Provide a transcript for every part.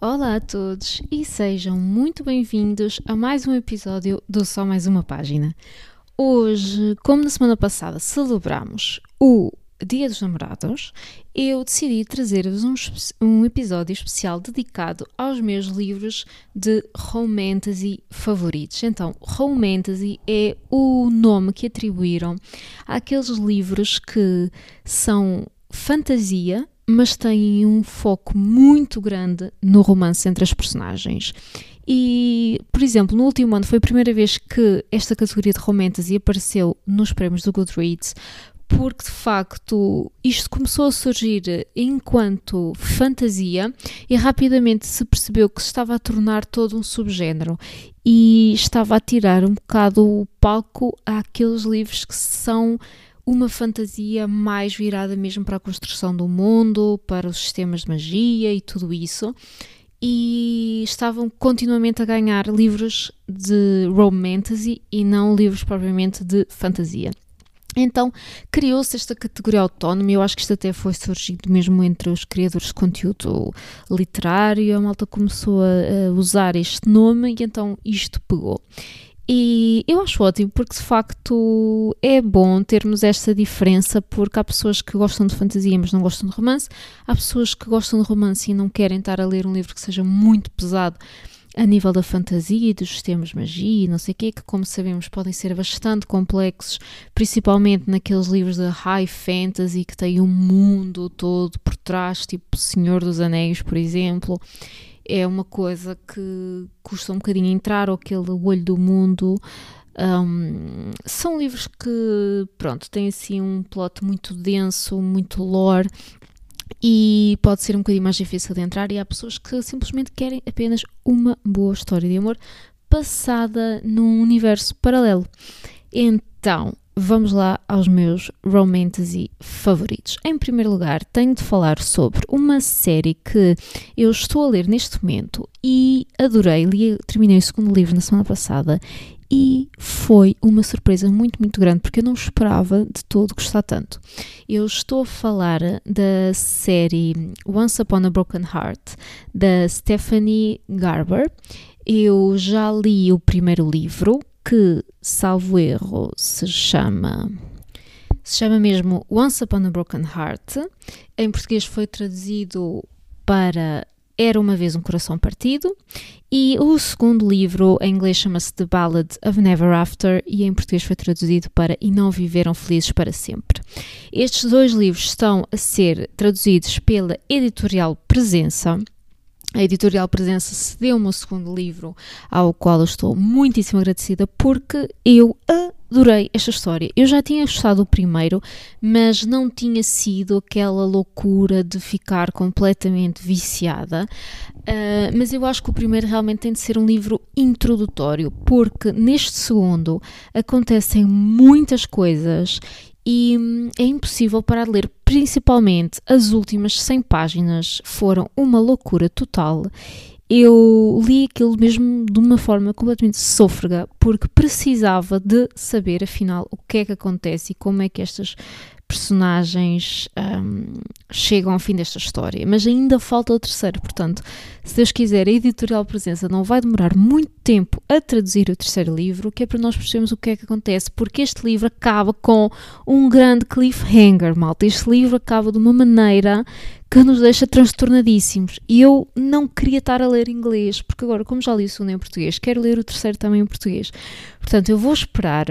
Olá a todos e sejam muito bem-vindos a mais um episódio do Só Mais Uma Página. Hoje, como na semana passada celebramos o Dia dos Namorados, eu decidi trazer-vos um, um, episódio especial dedicado aos meus livros de romantasy favoritos. Então, romantasy é o nome que atribuíram àqueles livros que são fantasia, mas têm um foco muito grande no romance entre as personagens. E, por exemplo, no último ano foi a primeira vez que esta categoria de romantasy apareceu nos prémios do Goodreads, porque de facto isto começou a surgir enquanto fantasia e rapidamente se percebeu que se estava a tornar todo um subgénero e estava a tirar um bocado o palco àqueles livros que são uma fantasia mais virada mesmo para a construção do mundo, para os sistemas de magia e tudo isso. E estavam continuamente a ganhar livros de romantasy e não livros propriamente de fantasia. Então criou-se esta categoria autónoma eu acho que isto até foi surgido mesmo entre os criadores de conteúdo literário. A malta começou a, usar este nome e então isto pegou. E eu acho ótimo porque de facto é bom termos esta diferença, porque há pessoas que gostam de fantasia, mas não gostam de romance, há pessoas que gostam de romance e não querem estar a ler um livro que seja muito pesado a nível da fantasia e dos sistemas magia e não sei o quê, que como sabemos podem ser bastante complexos, principalmente naqueles livros de high fantasy que têm um mundo todo por trás, tipo Senhor dos Anéis, por exemplo é uma coisa que custa um bocadinho entrar, ou aquele olho do mundo. Um, são livros que, pronto, têm assim um plot muito denso, muito lore e pode ser um bocadinho mais difícil de entrar. E há pessoas que simplesmente querem apenas uma boa história de amor passada num universo paralelo. Então, vamos lá aos meus romantasy favoritos. Em primeiro lugar, tenho de falar sobre uma série que eu estou a ler neste momento e adorei. Li, terminei o segundo livro na semana passada e foi uma surpresa muito, muito grande porque eu não esperava de todo gostar tanto. Eu estou a falar da série Once Upon a Broken Heart da Stephanie Garber. Eu já li o primeiro livro, que, salvo erro, se chama. Se chama mesmo Once Upon a Broken Heart. Em português foi traduzido para Era uma vez um coração partido. E o segundo livro, em inglês, chama-se The Ballad of Never After e em português foi traduzido para E Não Viveram Felizes para Sempre. Estes dois livros estão a ser traduzidos pela editorial Presença a editorial Presença cedeu-me o segundo livro, ao qual eu estou muitíssimo agradecida, porque eu adorei esta história. Eu já tinha gostado do primeiro, mas não tinha sido aquela loucura de ficar completamente viciada. Uh, mas eu acho que o primeiro realmente tem de ser um livro introdutório, porque neste segundo acontecem muitas coisas e hum, é impossível parar de ler. Principalmente as últimas 100 páginas foram uma loucura total. Eu li aquilo mesmo de uma forma completamente sôfrega, porque precisava de saber afinal o que é que acontece e como é que estas personagens um, chegam ao fim desta história, mas ainda falta o terceiro. Portanto, se Deus quiser, a editorial Presença não vai demorar muito tempo a traduzir o terceiro livro, que é para nós percebermos o que é que acontece, porque este livro acaba com um grande cliffhanger, malta. Este livro acaba de uma maneira que nos deixa transtornadíssimos. E eu não queria estar a ler inglês, porque agora, como já li o segundo em português, quero ler o terceiro também em português. Portanto, eu vou esperar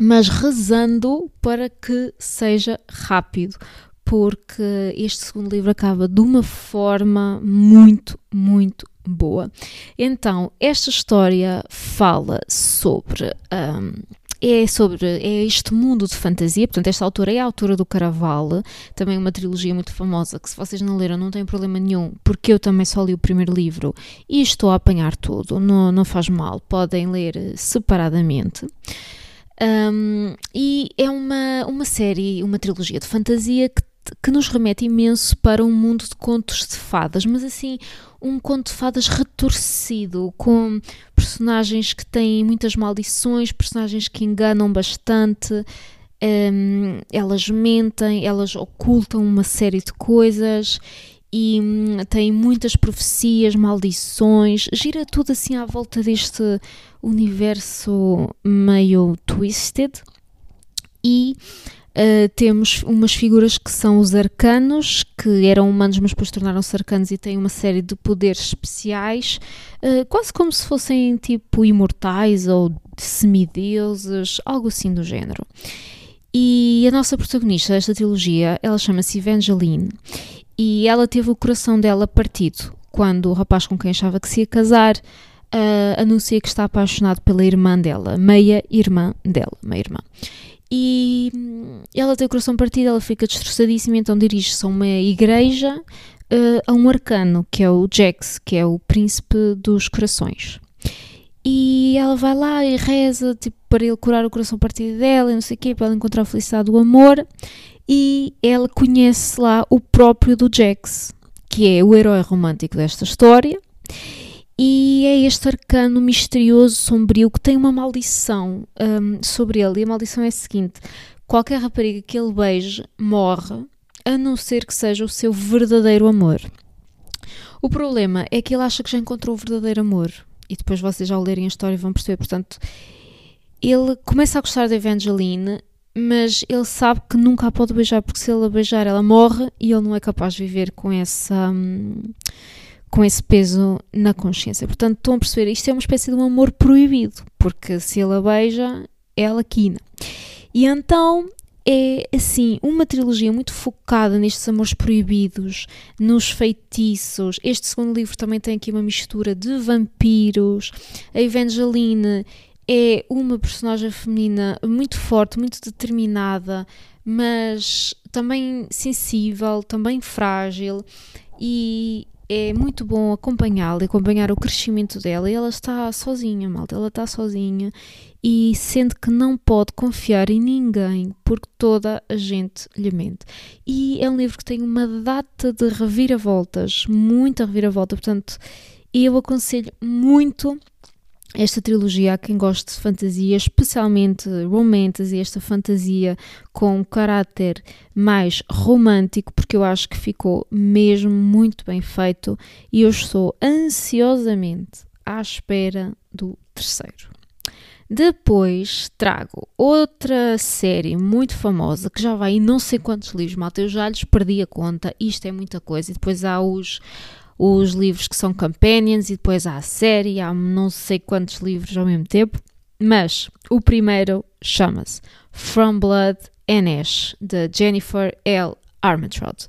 mas rezando para que seja rápido, porque este segundo livro acaba de uma forma muito, muito boa. Então, esta história fala sobre. Um, é sobre é este mundo de fantasia, portanto, esta autora é a autora do Caraval, também uma trilogia muito famosa, que se vocês não leram não tem problema nenhum, porque eu também só li o primeiro livro e estou a apanhar tudo, não, não faz mal, podem ler separadamente. Um, e é uma, uma série, uma trilogia de fantasia que que nos remete imenso para um mundo de contos de fadas, mas assim, um conto de fadas retorcido, com personagens que têm muitas maldições, personagens que enganam bastante, um, elas mentem, elas ocultam uma série de coisas e hum, tem muitas profecias, maldições, gira tudo assim à volta deste universo meio twisted e uh, temos umas figuras que são os arcanos, que eram humanos mas depois tornaram-se arcanos e têm uma série de poderes especiais, uh, quase como se fossem tipo imortais ou semideuses, algo assim do género. E a nossa protagonista desta trilogia, ela chama-se Evangeline e ela teve o coração dela partido quando o rapaz com quem achava que se ia casar uh, anuncia que está apaixonado pela irmã dela, meia irmã dela, meia irmã. E hum, ela tem o coração partido, ela fica destroçadíssima, então dirige-se a uma igreja, uh, a um arcano, que é o Jax, que é o príncipe dos corações. E ela vai lá e reza tipo, para ele curar o coração partido dela e não sei o quê, para ela encontrar a felicidade do amor e ela conhece lá o próprio do Jax, que é o herói romântico desta história. E é este arcano misterioso, sombrio, que tem uma maldição um, sobre ele. E a maldição é a seguinte: qualquer rapariga que ele beije morre, a não ser que seja o seu verdadeiro amor. O problema é que ele acha que já encontrou o verdadeiro amor. E depois vocês, já lerem a história, vão perceber. Portanto, ele começa a gostar da Evangeline mas ele sabe que nunca a pode beijar, porque se ele a beijar, ela morre e ele não é capaz de viver com essa. Hum, com esse peso na consciência. Portanto, estão a perceber, isto é uma espécie de um amor proibido, porque se ele a beija, ela quina. E então é assim, uma trilogia muito focada nestes amores proibidos, nos feitiços. Este segundo livro também tem aqui uma mistura de vampiros. A Evangeline é uma personagem feminina muito forte, muito determinada, mas também sensível, também frágil e é muito bom acompanhá-la, acompanhar o crescimento dela e ela está sozinha, malta, ela está sozinha e sente que não pode confiar em ninguém porque toda a gente lhe mente. E é um livro que tem uma data de reviravoltas, muita reviravolta, portanto, eu aconselho muito esta trilogia a quem gosta de fantasia, especialmente romances e esta fantasia com caráter mais romântico, porque eu acho que ficou mesmo muito bem feito e eu estou ansiosamente à espera do terceiro. Depois trago outra série muito famosa que já vai em não sei quantos livros, malta, eu já lhes perdi a conta, isto é muita coisa. E depois há os os livros que são companions e depois há a série, há não sei quantos livros ao mesmo tempo, mas o primeiro chama-se From Blood and Ash, de Jennifer L. Armentrout.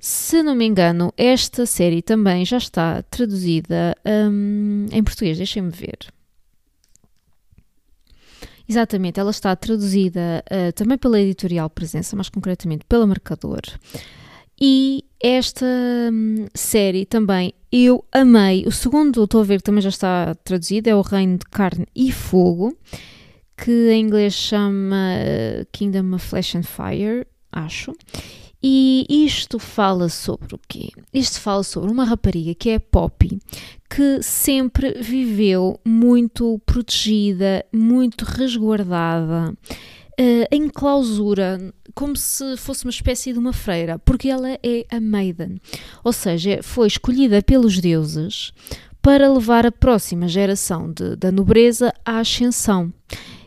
Se não me engano, esta série também já está traduzida um, em português, deixem-me ver. Exatamente, ela está traduzida uh, também pela editorial Presença, mais concretamente pela Marcador. E esta hum, série também eu amei. O segundo, estou a ver que também já está traduzido, é O Reino de Carne e Fogo, que em inglês chama eh, Kingdom of Flesh and Fire, acho. E isto fala sobre o quê? Isto fala sobre uma rapariga que é Poppy, que sempre viveu muito protegida, muito resguardada uh, em clausura, como se fosse uma espécie de uma freira, porque ela é a Maiden, ou seja, foi escolhida pelos deuses para levar a próxima geração de, da nobreza à ascensão.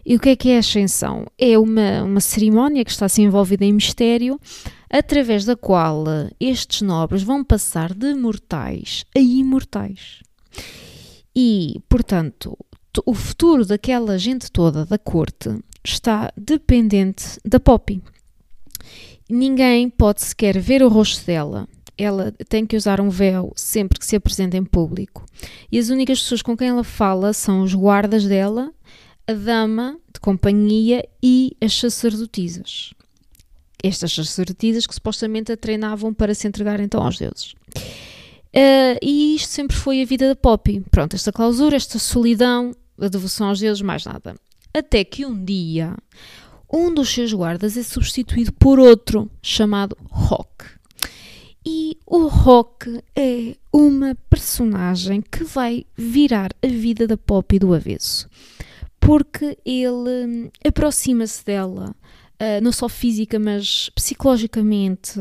E o que é que é a ascensão? É uma, uma cerimónia que está assim envolvida em mistério, através da qual estes nobres vão passar de mortais a imortais. E, portanto, o futuro daquela gente toda da corte está dependente da Poppy. Ninguém pode sequer ver o rosto dela. Ela tem que usar um véu sempre que se apresenta em público. E as únicas pessoas com quem ela fala são os guardas dela, a dama de companhia e as sacerdotisas. Estas sacerdotisas que supostamente a treinavam para se entregar então aos deuses. Uh, e isto sempre foi a vida da Poppy. Pronto, esta clausura, esta solidão, a devoção aos deuses, mais nada. Até que um dia um dos seus guardas é substituído por outro chamado Rock. E o Rock é uma personagem que vai virar a vida da Poppy do avesso, porque ele hum, aproxima-se dela, uh, não só física, mas psicologicamente.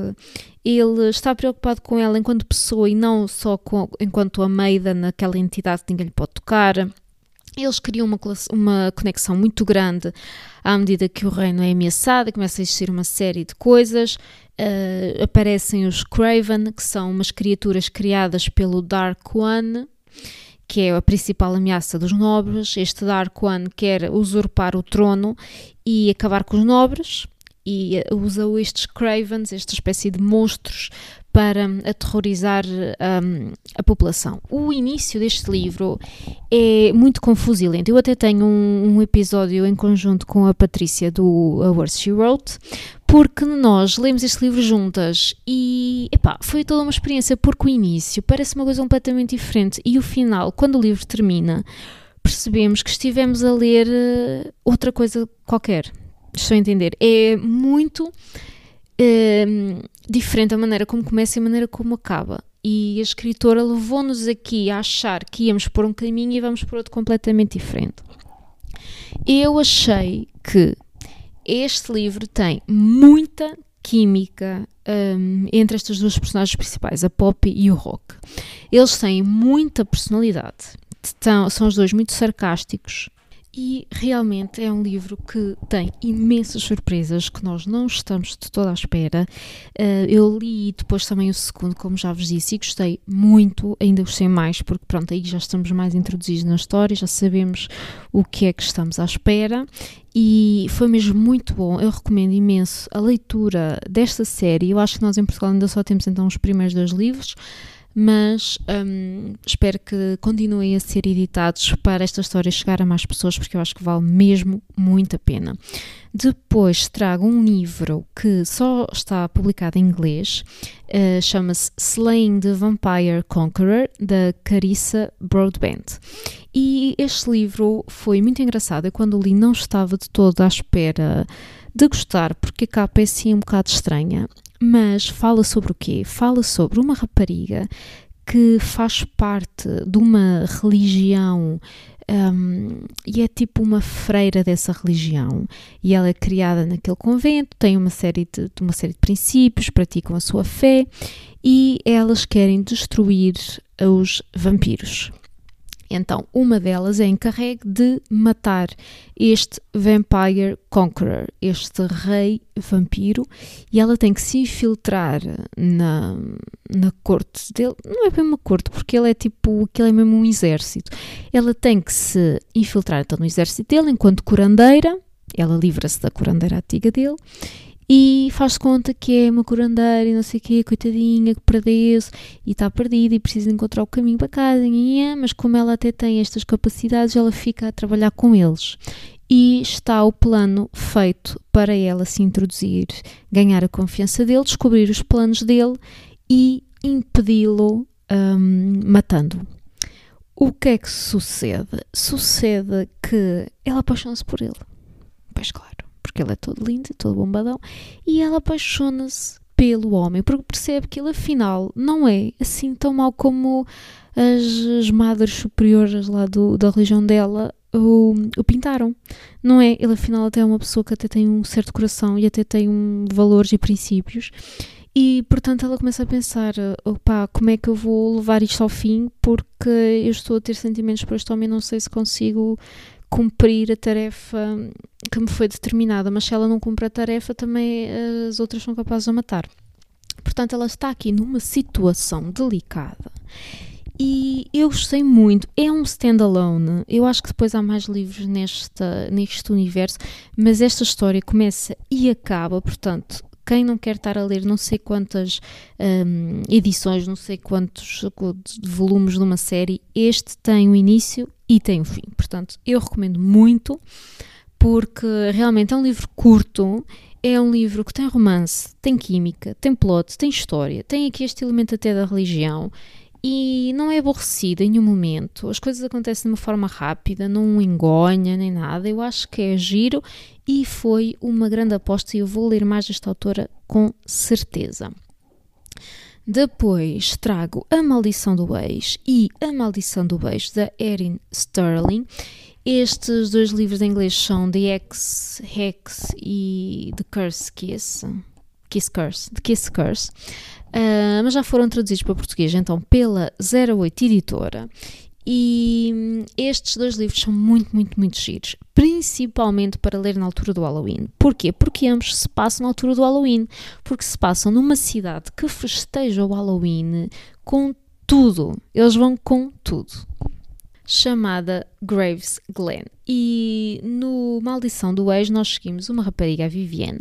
Ele está preocupado com ela enquanto pessoa e não só com, enquanto a Maida naquela entidade que ninguém lhe pode tocar. Eles criam uma, uma conexão muito grande à medida que o reino é ameaçado começa a existir uma série de coisas. Uh, aparecem os Craven, que são umas criaturas criadas pelo Dark One, que é a principal ameaça dos nobres. Este Dark One quer usurpar o trono e acabar com os nobres e usa estes cravens, esta espécie de monstros, para aterrorizar um, a população. O início deste livro é muito confuso e lento. Eu até tenho um, um episódio em conjunto com a Patrícia do A She Wrote, porque nós lemos este livro juntas e epá, foi toda uma experiência, porque o início parece uma coisa completamente diferente e o final, quando o livro termina, percebemos que estivemos a ler uh, outra coisa qualquer Estou a entender. É muito uh, diferente a maneira como começa e a maneira como acaba. E a escritora levou-nos aqui a achar que íamos por um caminho e vamos por outro completamente diferente. Eu achei que este livro tem muita química um, entre estas duas personagens principais, a Poppy e o Rock. Eles têm muita personalidade, são os dois muito sarcásticos, e realmente é um livro que tem imensas surpresas que nós não estamos de toda à espera. Uh, eu li depois também o segundo, como já vos disse, e gostei muito, ainda gostei mais, porque pronto, aí já estamos mais introduzidos na história, já sabemos o que é que estamos à espera. E foi mesmo muito bom. Eu recomendo imenso a leitura desta série. Eu acho que nós em Portugal ainda só temos então os primeiros dois livros mas um, espero que continuem a ser editados para esta história chegar a mais pessoas, porque eu acho que vale mesmo muito a pena. Depois trago um livro que só está publicado em inglês, uh, chama-se Slaying the Vampire Conqueror, da Carissa Broadbent. E este livro foi muito engraçado. Eu, quando li, não estava de todo à espera de gostar, porque a capa é assim um bocado estranha mas fala sobre o quê? Fala sobre uma rapariga que faz parte de uma religião um, e é tipo uma freira dessa religião e ela é criada naquele convento, tem uma série de, de uma série de princípios, praticam a sua fé e elas querem destruir os vampiros. Então, uma delas é encarregue de matar este Vampire Conqueror, este rei vampiro, e ela tem que se infiltrar na, na corte dele. Não é bem uma corte, porque ele é tipo, aquele é mesmo um exército. Ela tem que se infiltrar então no exército dele enquanto curandeira. Ela livra-se da curandeira antiga dele e faz conta que é uma curandeira e não sei o quê, coitadinha, que perdeu-se e está perdida e precisa encontrar o caminho para casa, mas como ela até tem estas capacidades, ela fica a trabalhar com eles. E está o plano feito para ela se introduzir, ganhar a confiança dele, descobrir os planos dele e impedi-lo um, matando. O que é que sucede? Sucede que ela apaixona-se por ele. Pois claro porque ele é todo lindo e todo bombadão, e ela apaixona-se pelo homem, porque percebe que ele afinal não é assim tão mau como as, as madres superiores lá do, da religião dela o, o, pintaram. Não é? Ele afinal até é uma pessoa que até tem um certo coração e até tem um, valores e princípios. E portanto ela começa a pensar: opá, como é que eu vou levar isto ao fim? Porque eu estou a ter sentimentos por este homem, não sei se consigo cumprir a tarefa que me foi determinada, mas se ela não cumpre a tarefa, também eh, as outras são capazes de matar. Portanto, ela está aqui numa situação delicada. E eu gostei muito. É um standalone. Eu acho que depois há mais livros nesta, neste universo, mas esta história começa e acaba, portanto, quem não quer estar a ler não sei quantas um, edições, não sei quantos volumes de uma série, este tem o início e tem o fim. Portanto, eu recomendo muito porque realmente é um livro curto, é um livro que tem romance, tem química, tem plot, tem história, tem aqui este elemento até da religião e não é aborrecida em nenhum momento. As coisas acontecem de uma forma rápida, não engonha nem nada. Eu acho que é giro e foi uma grande aposta e eu vou ler mais desta autora com certeza. Depois trago A Maldição do Ex e A Maldição do Ex da Erin Sterling. Estes dois livros em inglês são The X Hex e The Curse Kiss. Kiss Curse, The Kiss Curse. Uh, mas já foram traduzidos para português então pela 08 Editora. E hum, estes dois livros são muito, muito, muito giros, principalmente para ler na altura do Halloween. Porquê? Porque ambos se passam na altura do Halloween, porque se passam numa cidade que festeja o Halloween com tudo. Eles vão com tudo. Chamada Graves Glen. E no Maldição do Ex nós seguimos uma rapariga, a Vivienne,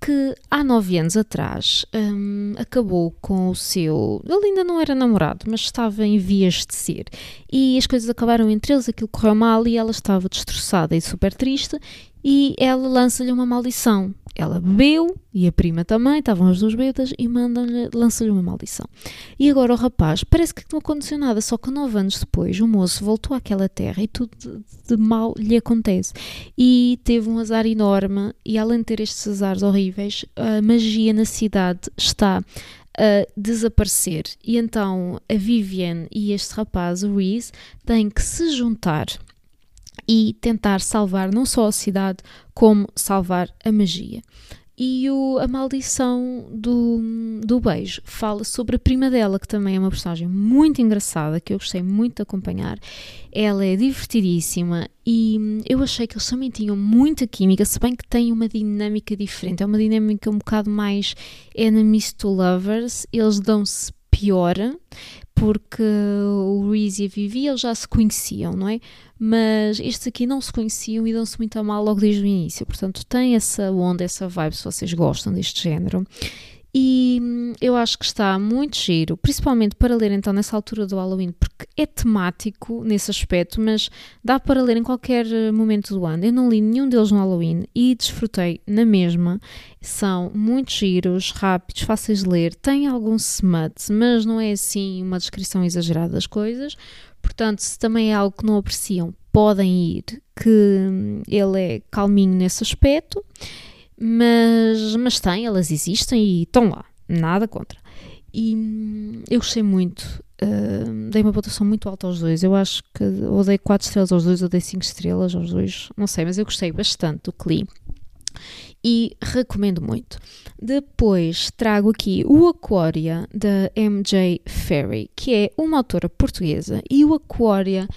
que há nove anos atrás um, acabou com o seu. Ele ainda não era namorado, mas estava em vias de ser. E as coisas acabaram entre eles, aquilo correu mal e ela estava destroçada e super triste. E ela lança-lhe uma maldição. Ela bebeu e a prima também, estavam as duas bêbadas e mandam-lhe, lança-lhe uma maldição. E agora o rapaz parece que não aconteceu nada, só que nove anos depois o moço voltou àquela terra e tudo de, de mal lhe acontece. E teve um azar enorme, e além de ter estes azares horríveis, a magia na cidade está a desaparecer. E então a Vivian e este rapaz, o Reese, têm que se juntar e tentar salvar não só a cidade, como salvar a magia. E o, a maldição do, do beijo fala sobre a prima dela, que também é uma personagem muito engraçada, que eu gostei muito de acompanhar. Ela é divertidíssima e eu achei que eles também tinham muita química, se bem que têm uma dinâmica diferente. É uma dinâmica um bocado mais enemies to lovers, eles dão-se pior, porque o Reese e a Vivi eles já se conheciam, não é? Mas estes aqui não se conheciam e dão-se muito a mal logo desde o início. Portanto, tem essa onda, essa vibe, se vocês gostam deste género. E hum, eu acho que está muito giro, principalmente para ler então nessa altura do Halloween, porque é temático nesse aspecto, mas dá para ler em qualquer eh, momento do ano. Eu não li nenhum deles no Halloween e desfrutei na mesma. São muito giros, rápidos, fáceis de ler, tem algum smut, mas não é assim uma descrição exagerada das coisas. Portanto, se também é algo que não apreciam, podem ir, que hum, ele é calminho nesse aspecto mas, mas tem, elas existem e estão lá, nada contra. E hum, eu gostei muito, uh, dei uma pontuação muito alta aos dois. Eu acho que ou dei 4 estrelas aos dois ou dei 5 estrelas aos dois, não sei, mas eu gostei bastante do que li e recomendo muito. Depois trago aqui o Aquaria da MJ Ferry, que é uma autora portuguesa, e o Aquaria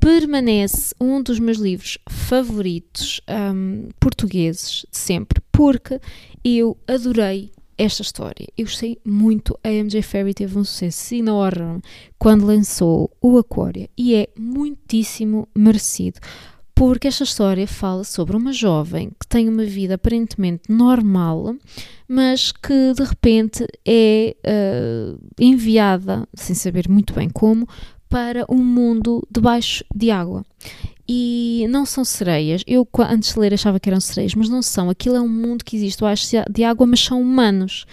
permanece um dos meus livros favoritos um, portugueses de sempre, porque eu adorei esta história. Eu gostei muito. A MJ Ferry teve um sucesso enorme quando lançou o Aquária e é muitíssimo merecido. Porque esta história fala sobre uma jovem que tem uma vida aparentemente normal, mas que de repente é uh, enviada, sem saber muito bem como, para um mundo debaixo de água. E não são sereias. Eu, antes de ler, achava que eram sereias, mas não são. Aquilo é um mundo que existe debaixo de água, mas são humanos.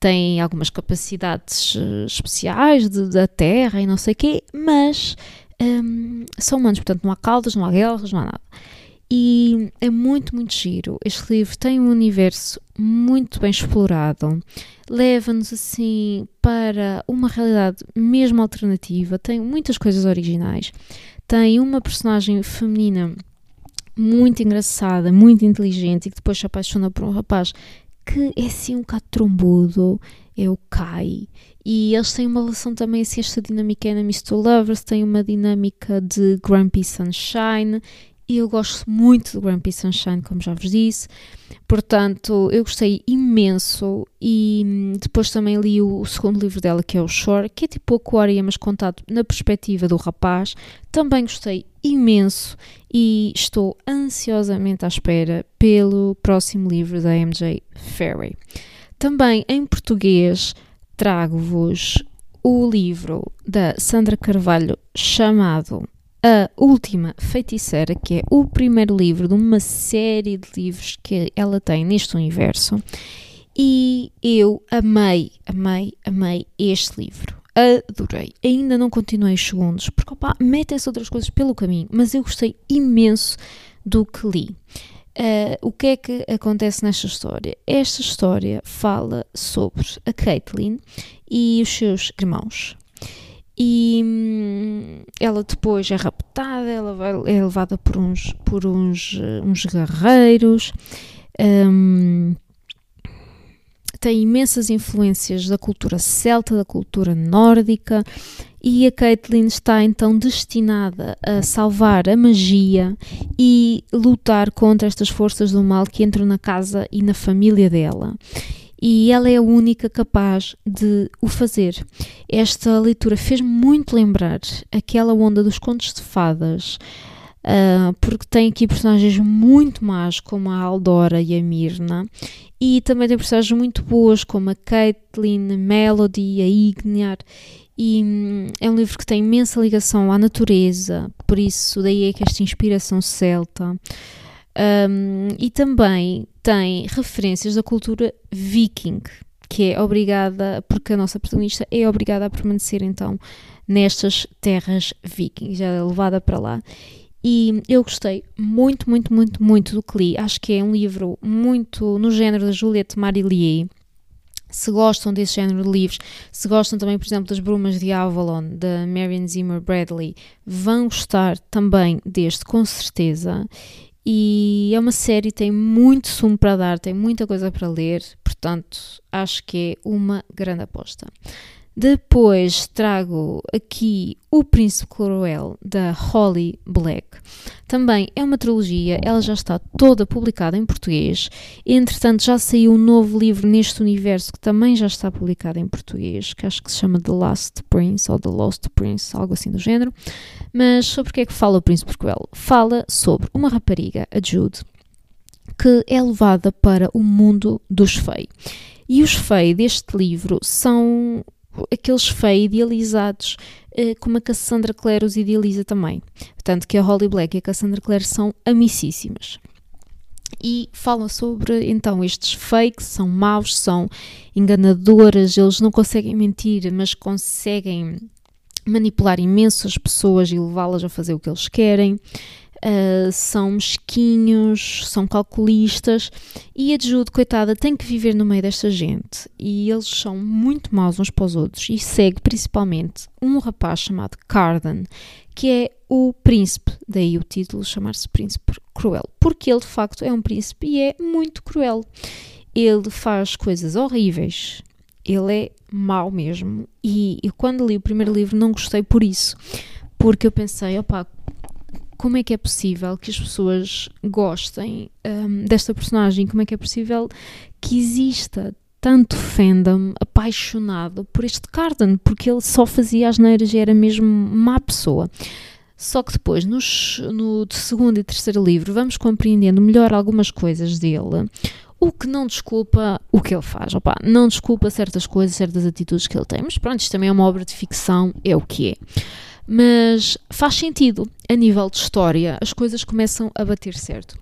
Têm algumas capacidades uh, especiais de, da terra e não sei o quê, mas um, são humanos. Portanto, não há caudas, não há guerras, não há nada. E é muito, muito giro. Este livro tem um universo muito bem explorado, leva-nos assim para uma realidade mesmo alternativa, tem muitas coisas originais, tem uma personagem feminina muito engraçada, muito inteligente e que depois se apaixona por um rapaz que é assim um bocado trombudo, é o Kai. E eles têm uma relação também assim, esta dinâmica enemies to lovers, tem uma dinâmica de Grumpy Sunshine e eu gosto muito do Grumpy Sunshine, como já vos disse. Portanto, eu gostei imenso e hum, depois também li o, o segundo livro dela, que é o Shore, que é tipo Aquaria, mas contado na perspectiva do rapaz. Também gostei imenso e estou ansiosamente à espera pelo próximo livro da MJ Ferry. Também em português trago-vos o livro da Sandra Carvalho chamado a Última Feiticeira, que é o primeiro livro de uma série de livros que ela tem neste universo. E eu amei, amei, amei este livro. adorei. Ainda não continuei os segundos, porque opa, metem-se outras coisas pelo caminho, mas eu gostei imenso do que li. Uh, o que é que acontece nesta história? Esta história fala sobre a Caitlin e os seus irmãos. E hum, ela depois é raptada, ela vai, é levada por uns, por uns, uh, uns guerreiros. Um, tem imensas influências da cultura celta, da cultura nórdica, e a Caitlyn está então destinada a salvar a magia e lutar contra estas forças do mal que entram na casa e na família dela. E ela é a única capaz de o fazer. Esta leitura fez muito lembrar aquela onda dos contos de fadas, Uh, porque tem aqui personagens muito más como a Aldora e a Mirna e também tem personagens muito boas como a Caitlin, a Melody, a Igniar e hum, é um livro que tem imensa ligação à natureza, por isso daí é que esta inspiração celta um, e também tem referências da cultura viking que é obrigada, porque a nossa protagonista é obrigada a permanecer então nestas terras vikings, é levada para lá e eu gostei muito, muito, muito, muito do que li. Acho que é um livro muito no género da Juliette Marillier. Se gostam desse género de livros, se gostam também, por exemplo, das Brumas de Avalon, da Marion Zimmer Bradley, vão gostar também deste, com certeza. E é uma série, tem muito sumo para dar, tem muita coisa para ler, portanto, acho que é uma grande aposta. Depois trago aqui O Príncipe Cruel, da Holly Black. Também é uma trilogia, ela já está toda publicada em português. Entretanto, já saiu um novo livro neste universo que também já está publicado em português, que acho que se chama The Last Prince ou The Lost Prince, algo assim do género. Mas sobre o que é que fala o Príncipe Cruel? Fala sobre uma rapariga, a Jude, que é levada para o mundo dos fei. E os fei deste livro são aqueles feios idealizados, uh, como a Cassandra Clare os idealiza também. Portanto, que a Holly Black e a Cassandra Clare são amicíssimas. E falam sobre, então, estes fakes, são maus, são enganadoras, eles não conseguem mentir, mas conseguem manipular imensas pessoas e levá-las a fazer o que eles querem uh, são mesquinhos, são calculistas e a Jude, coitada, tem que viver no meio desta gente e eles são muito maus uns para os outros e segue principalmente um rapaz chamado Carden, que é o príncipe, daí o título chamar-se Príncipe Cruel, porque ele de facto é um príncipe e é muito cruel. Ele faz coisas horríveis, ele é mau mesmo. E eu, quando li o primeiro livro, não gostei por isso, porque eu pensei, opá, como é que é possível que as pessoas gostem um, desta personagem? Como é que é possível que exista tanto fandom apaixonado por este Carden? Porque ele só fazia as neiras e era mesmo má pessoa. Só que depois, nos, no segundo e terceiro livro, vamos compreendendo melhor algumas coisas dele, o que não desculpa o que ele faz. Opa, não desculpa certas coisas, certas atitudes que ele tem. Mas pronto, isto também é uma obra de ficção, é o que é mas faz sentido. A nível de história, as coisas começam a bater certo.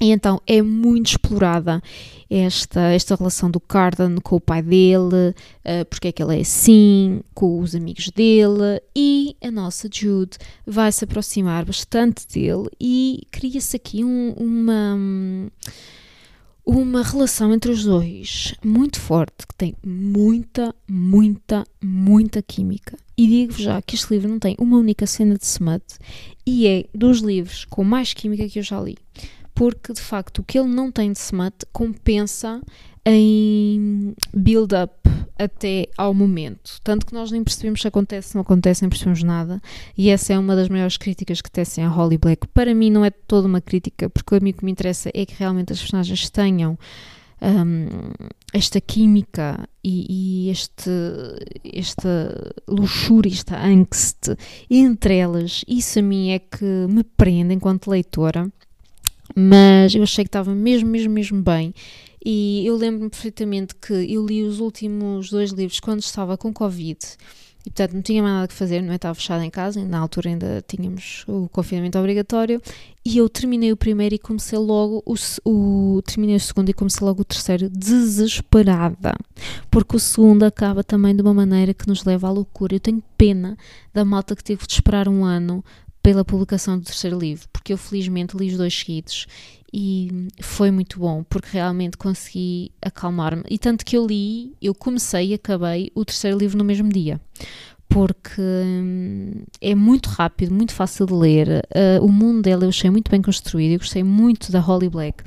E então é muito explorada esta, esta relação do Cardan com o pai dele, uh, porque é que ele é assim, com os amigos dele, e a nossa Jude vai se aproximar bastante dele e cria-se aqui um, uma uma relação entre os dois muito forte, que tem muita, muita, muita química. E digo-vos já que este livro não tem uma única cena de smut e é dos livros com mais química que eu já li. Porque de facto o que ele não tem de smut compensa em build-up até ao momento. Tanto que nós nem percebemos se acontece, não acontece, nem percebemos nada. E essa é uma das maiores críticas que tecem a Holly Black. Para mim, não é toda uma crítica, porque a mim o que me interessa é que realmente as personagens tenham. Um, esta química e, e, este, esta luxúria, esta angst entre elas, isso a mim é que me prende enquanto leitora. Mas eu achei que estava mesmo, mesmo, mesmo bem e eu lembro-me perfeitamente que eu li os últimos dois livros quando estava com Covid e portanto não tinha mais nada que fazer, não é? Estava fechada em casa, na altura ainda tínhamos o confinamento obrigatório, e eu terminei o primeiro e comecei logo o, o terminei o segundo e comecei logo o terceiro desesperada, porque o segundo acaba também de uma maneira que nos leva à loucura. Eu tenho pena da malta que teve de esperar um ano pela publicação do terceiro livro, porque eu felizmente li os dois seguidos e foi muito bom, porque realmente consegui acalmar-me. E tanto que eu li, eu comecei e acabei o terceiro livro no mesmo dia. Porque hum, é muito rápido, muito fácil de ler. Uh, o mundo dela eu achei muito bem construído. Eu gostei muito da Holly Black.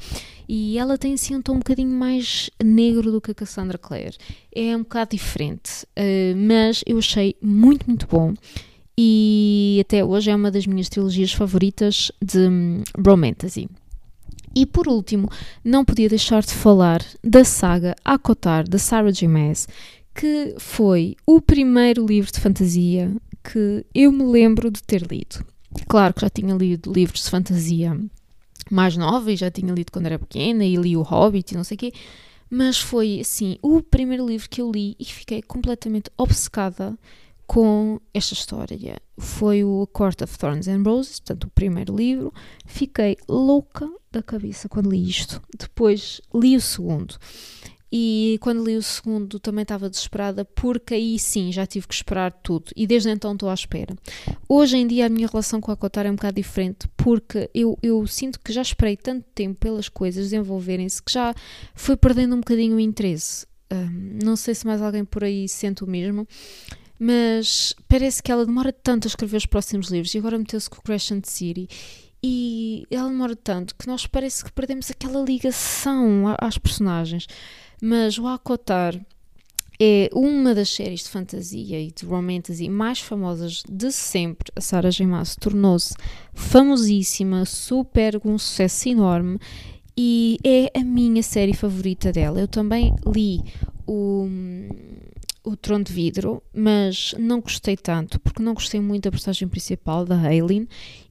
E ela tem assim um tom um bocadinho mais negro do que a Cassandra Clare. É um bocado diferente, uh, mas eu achei muito, muito bom e até hoje é uma das minhas trilogias favoritas de um, romantasy. E por último, não podia deixar de falar da saga Akotar, da Sarah J. Maas, que foi o primeiro livro de fantasia que eu me lembro de ter lido. Claro que já tinha lido livros de fantasia mais nova e já tinha lido quando era pequena e li o Hobbit e não sei o quê, mas foi assim o primeiro livro que eu li e fiquei completamente obcecada com esta história. Foi o Court of Thorns and Roses, portanto, o primeiro livro. Fiquei louca da cabeça quando li isto. Depois li o segundo. E quando li o segundo também estava desesperada, porque aí sim já tive que esperar tudo. E desde então estou à espera. Hoje em dia a minha relação com a Cotar é um bocado diferente, porque eu, eu sinto que já esperei tanto tempo pelas coisas desenvolverem-se que já fui perdendo um bocadinho o interesse. Um, não sei se mais alguém por aí sente o mesmo, mas parece que ela demora tanto a escrever os próximos livros e agora meteu-se com o Crescent City e ela demora tanto que nós parece que perdemos aquela ligação às personagens. Mas o Akotar é uma das séries de fantasia e de romantasy mais famosas de sempre. A Sarah J. Maas tornou-se famosíssima, super, com um sucesso enorme e é a minha série favorita dela. Eu também li o o Trono de Vidro, mas não gostei tanto, porque não gostei muito da personagem principal, da Aileen,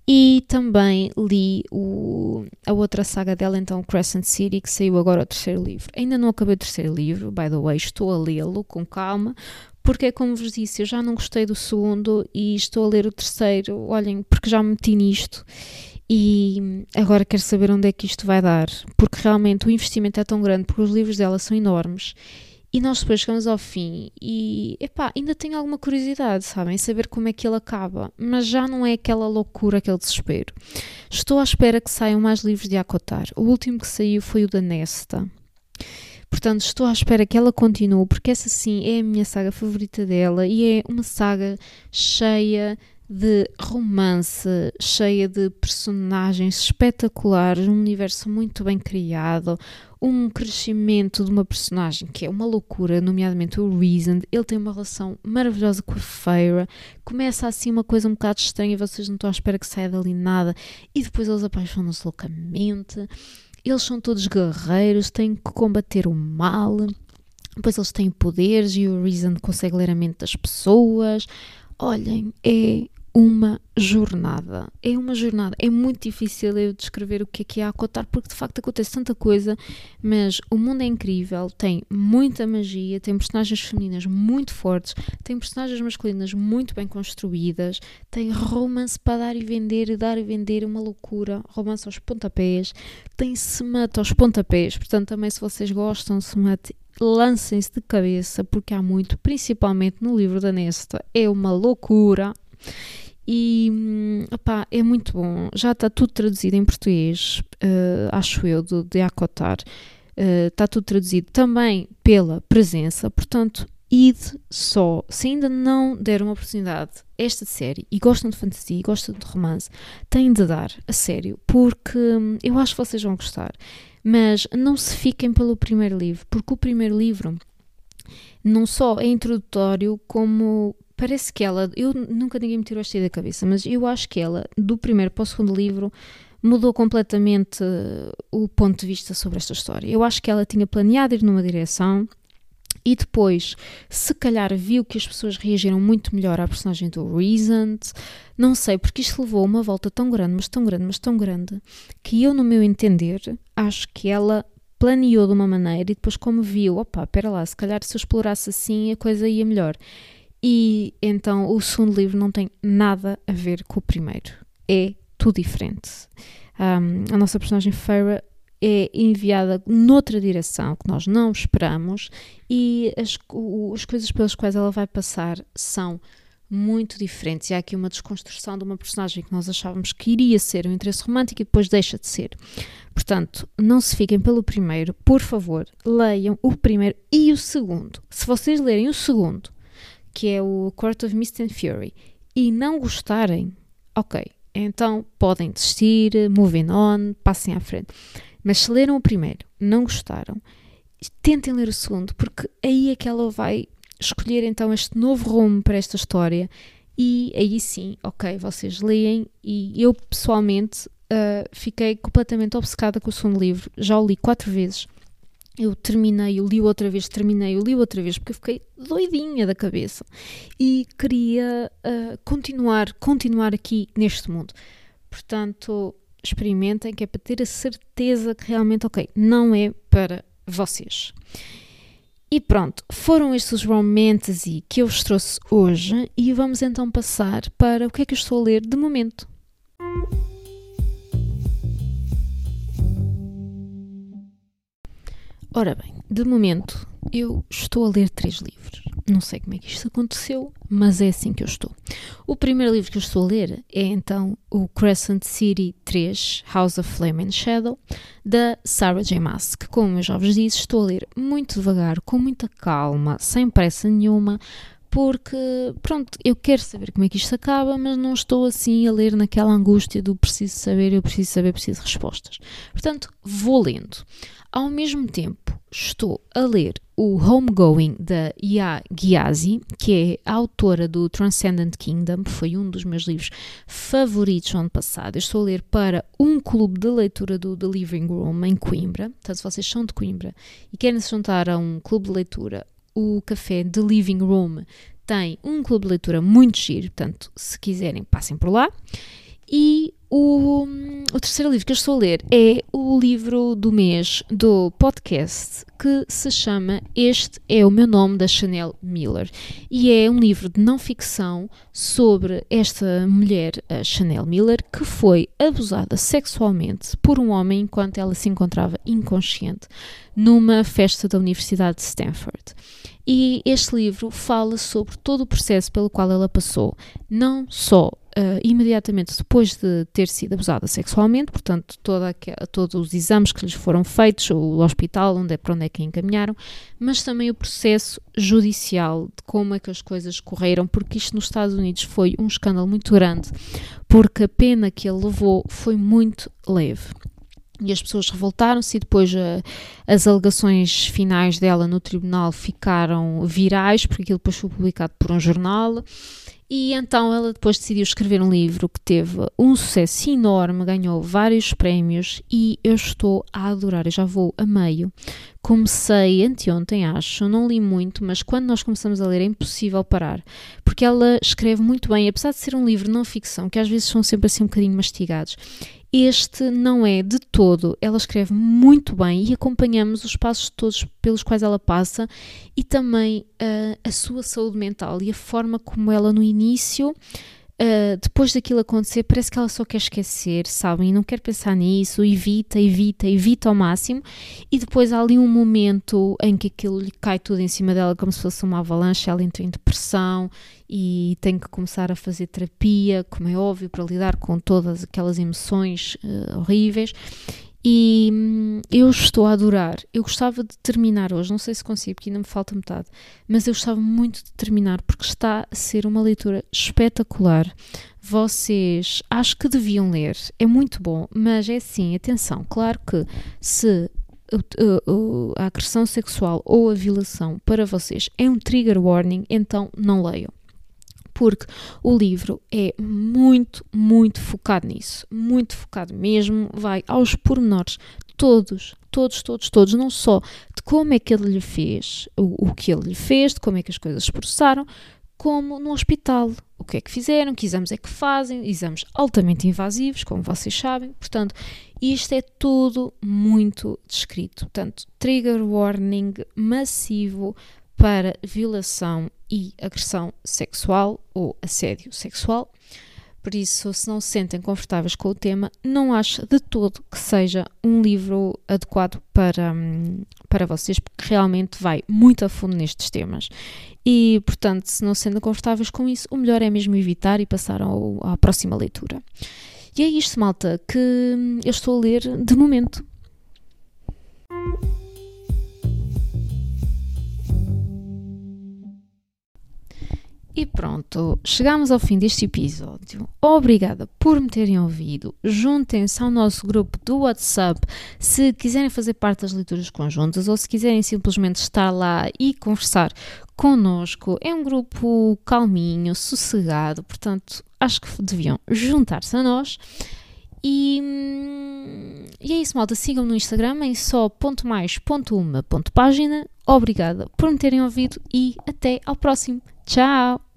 e também li o, a outra saga dela, então Crescent City, que saiu agora o terceiro livro. Ainda não acabei o terceiro livro, by the way, estou a lê-lo com calma, porque é como vos disse, eu já não gostei do segundo e estou a ler o terceiro, olhem, porque já me meti nisto e agora quero saber onde é que isto vai dar, porque realmente o investimento é tão grande, porque os livros dela são enormes e nós depois chegamos ao fim e, epá, ainda tenho alguma curiosidade, sabem? Saber como é que ele acaba. Mas já não é aquela loucura, aquele desespero. Estou à espera que saiam mais livros de Acotar. O último que saiu foi o da Nesta. Portanto, estou à espera que ela continue, porque essa sim é a minha saga favorita dela e é uma saga cheia de romance, cheia de personagens espetaculares, um universo muito bem criado, um crescimento de uma personagem que é uma loucura, nomeadamente o Reason. Ele tem uma relação maravilhosa com a Feira. Começa assim uma coisa um bocado estranha, vocês não estão à espera que saia dali nada, e depois eles apaixonam-se loucamente. Eles são todos guerreiros, têm que combater o mal. Depois eles têm poderes e o Reason consegue ler a mente das pessoas. Olhem, é uma jornada. É uma jornada. É muito difícil eu descrever o que é que é a acotar, porque de facto acontece tanta coisa, mas o mundo é incrível, tem muita magia, tem personagens femininas muito fortes, tem personagens masculinas muito bem construídas, tem romance para dar e vender, e dar e vender, uma loucura, romance aos pontapés, tem semate aos pontapés, portanto também se vocês gostam, semate lancem-se de cabeça, porque há muito, principalmente no livro da Nesta, é uma loucura. E opá, é muito bom. Já está tudo traduzido em português, uh, acho eu, de, de Acotar. Uh, está tudo traduzido também pela presença, portanto, ide só. Se ainda não deram uma oportunidade esta série e gostam de fantasia e gostam de romance, têm de dar, a sério, porque hum, eu acho que vocês vão gostar. Mas não se fiquem pelo primeiro livro, porque o primeiro livro não só é introdutório, como parece que ela, eu nunca ninguém me tirou esta ideia da cabeça, mas eu acho que ela, do primeiro para o segundo livro, mudou completamente uh, o ponto de vista sobre esta história. Eu acho que ela tinha planeado ir numa direção e depois, se calhar, viu que as pessoas reagiram muito melhor à personagem do Reason. Não sei, porque isto levou uma volta tão grande, mas tão grande, mas tão grande, que eu, no meu entender, acho que ela planeou de uma maneira e depois, como viu, opa, espera lá, se calhar se eu explorasse assim a coisa ia melhor e então o segundo livro não tem nada a ver com o primeiro. É tudo diferente. Um, a nossa personagem Feira é enviada noutra direção que nós não esperamos e as, as coisas pelas quais ela vai passar são muito diferentes. E há aqui uma desconstrução de uma personagem que nós achávamos que iria ser um interesse romântico e depois deixa de ser. Portanto, não se fiquem pelo primeiro, por favor, leiam o primeiro e o segundo. Se vocês lerem o segundo, que é o Court of Mist and Fury, e não gostarem, ok, então podem desistir, moving on, passem à frente. Mas se leram o primeiro, não gostaram, tentem ler o segundo, porque aí é que ela vai escolher então este novo rumo para esta história e aí sim, ok, vocês leem e eu pessoalmente uh, fiquei completamente obcecada com o segundo livro, já o li quatro vezes. Eu terminei, eu li outra vez, terminei, eu li outra vez, porque eu fiquei doidinha da cabeça e queria uh, continuar, continuar aqui neste mundo. Portanto, experimentem, que é para ter a certeza que realmente, ok, não é para vocês. E pronto, foram estes os romantasy que eu vos trouxe hoje e vamos então passar para o que é que eu estou a ler de momento. Ora bem, de momento eu estou a ler três livros. Não sei como é que isto aconteceu, mas é assim que eu estou. O primeiro livro que eu estou a ler é então o Crescent City 3, House of Flame and Shadow, da Sarah J. Maas, que, como eu já vos disse, estou a ler muito devagar, com muita calma, sem pressa nenhuma, porque, pronto, eu quero saber como é que isto acaba, mas não estou assim a ler naquela angústia do preciso saber, eu preciso saber, preciso respostas. Portanto, vou lendo. Ao mesmo tempo, estou a ler o Homegoing da Ya Ghiasi, que é autora do Transcendent Kingdom, foi um dos meus livros favoritos no ano passado. Eu estou a ler para um clube de leitura do The Living Room em Coimbra. Portanto, se vocês são de Coimbra e querem se juntar a um clube de leitura, o café The Living Room tem um clube de leitura muito giro, portanto, se quiserem, passem por lá. E o, o, terceiro livro que eu estou a ler é o livro do mês do podcast que se chama Este é o meu nome da Chanel Miller e é um livro de não ficção sobre esta mulher, a Chanel Miller, que foi abusada sexualmente por um homem enquanto ela se encontrava inconsciente numa festa da Universidade de Stanford. E este livro fala sobre todo o processo pelo qual ela passou, não só uh, imediatamente depois de ter sido abusada sexualmente, portanto, toda todos os exames que lhes foram feitos, o hospital, onde é, para onde é que a encaminharam, mas também o processo judicial de como é que as coisas correram, porque isto nos Estados Unidos foi um escândalo muito grande, porque a pena que ele levou foi muito leve. E as pessoas revoltaram-se e depois uh, as alegações finais dela no tribunal ficaram virais, porque aquilo depois foi publicado por um jornal e então ela depois decidiu escrever um livro que teve um sucesso enorme, ganhou vários prémios e eu estou a adorar, eu já vou a meio. Comecei anteontem, acho, não li muito, mas quando nós começamos a ler é impossível parar, porque ela escreve muito bem, apesar de ser um livro não ficção, que às vezes são sempre assim um bocadinho mastigados. Este não é de todo. Ela escreve muito bem e acompanhamos os passos todos pelos quais ela passa e também uh, a sua saúde mental e a forma como ela no início Uh, depois daquilo acontecer, parece que ela só quer esquecer, sabem? E não quer pensar nisso, evita, evita, evita ao máximo. E depois há ali um momento em que aquilo lhe cai tudo em cima dela, como se fosse uma avalanche. Ela entra em depressão e tem que começar a fazer terapia, como é óbvio, para lidar com todas aquelas emoções uh, horríveis. E hum, eu estou a adorar. Eu gostava de terminar hoje, não sei se consigo, porque ainda me falta metade, mas eu gostava muito de terminar porque está a ser uma leitura espetacular. Vocês acho que deviam ler, é muito bom, mas é assim, atenção, claro que se a agressão sexual ou a violação para vocês é um trigger warning, então não leiam porque o livro é muito, muito focado nisso, muito focado mesmo, vai aos pormenores, todos, todos, todos, todos, não só de como é que ele lhe fez, o, o que ele lhe fez, de como é que as coisas se processaram, como no hospital. O que é que fizeram, que exames é que fazem, exames altamente invasivos, como vocês sabem. Portanto, isto é tudo muito descrito. Portanto, trigger warning massivo para violação e agressão sexual ou assédio sexual. Por isso, se não se sentem confortáveis com o tema, não acho de todo que seja um livro adequado para, hum, para vocês, porque realmente vai muito a fundo nestes temas. E, portanto, se não se sentem confortáveis com isso, o melhor é mesmo evitar e passar ao, à próxima leitura. E é isto, malta, que eu estou a ler de momento. E pronto, chegamos ao fim deste episódio. Obrigada por me terem ouvido. Juntem-se ao nosso grupo do WhatsApp se quiserem fazer parte das leituras conjuntas ou se quiserem simplesmente estar lá e conversar connosco. É um grupo calminho, sossegado, portanto, acho que deviam juntar-se a nós. E, hum, e, é isso, malta. Sigam-me no Instagram em só.mais.uma.página. Obrigada por me terem ouvido e até ao próximo. Tchau!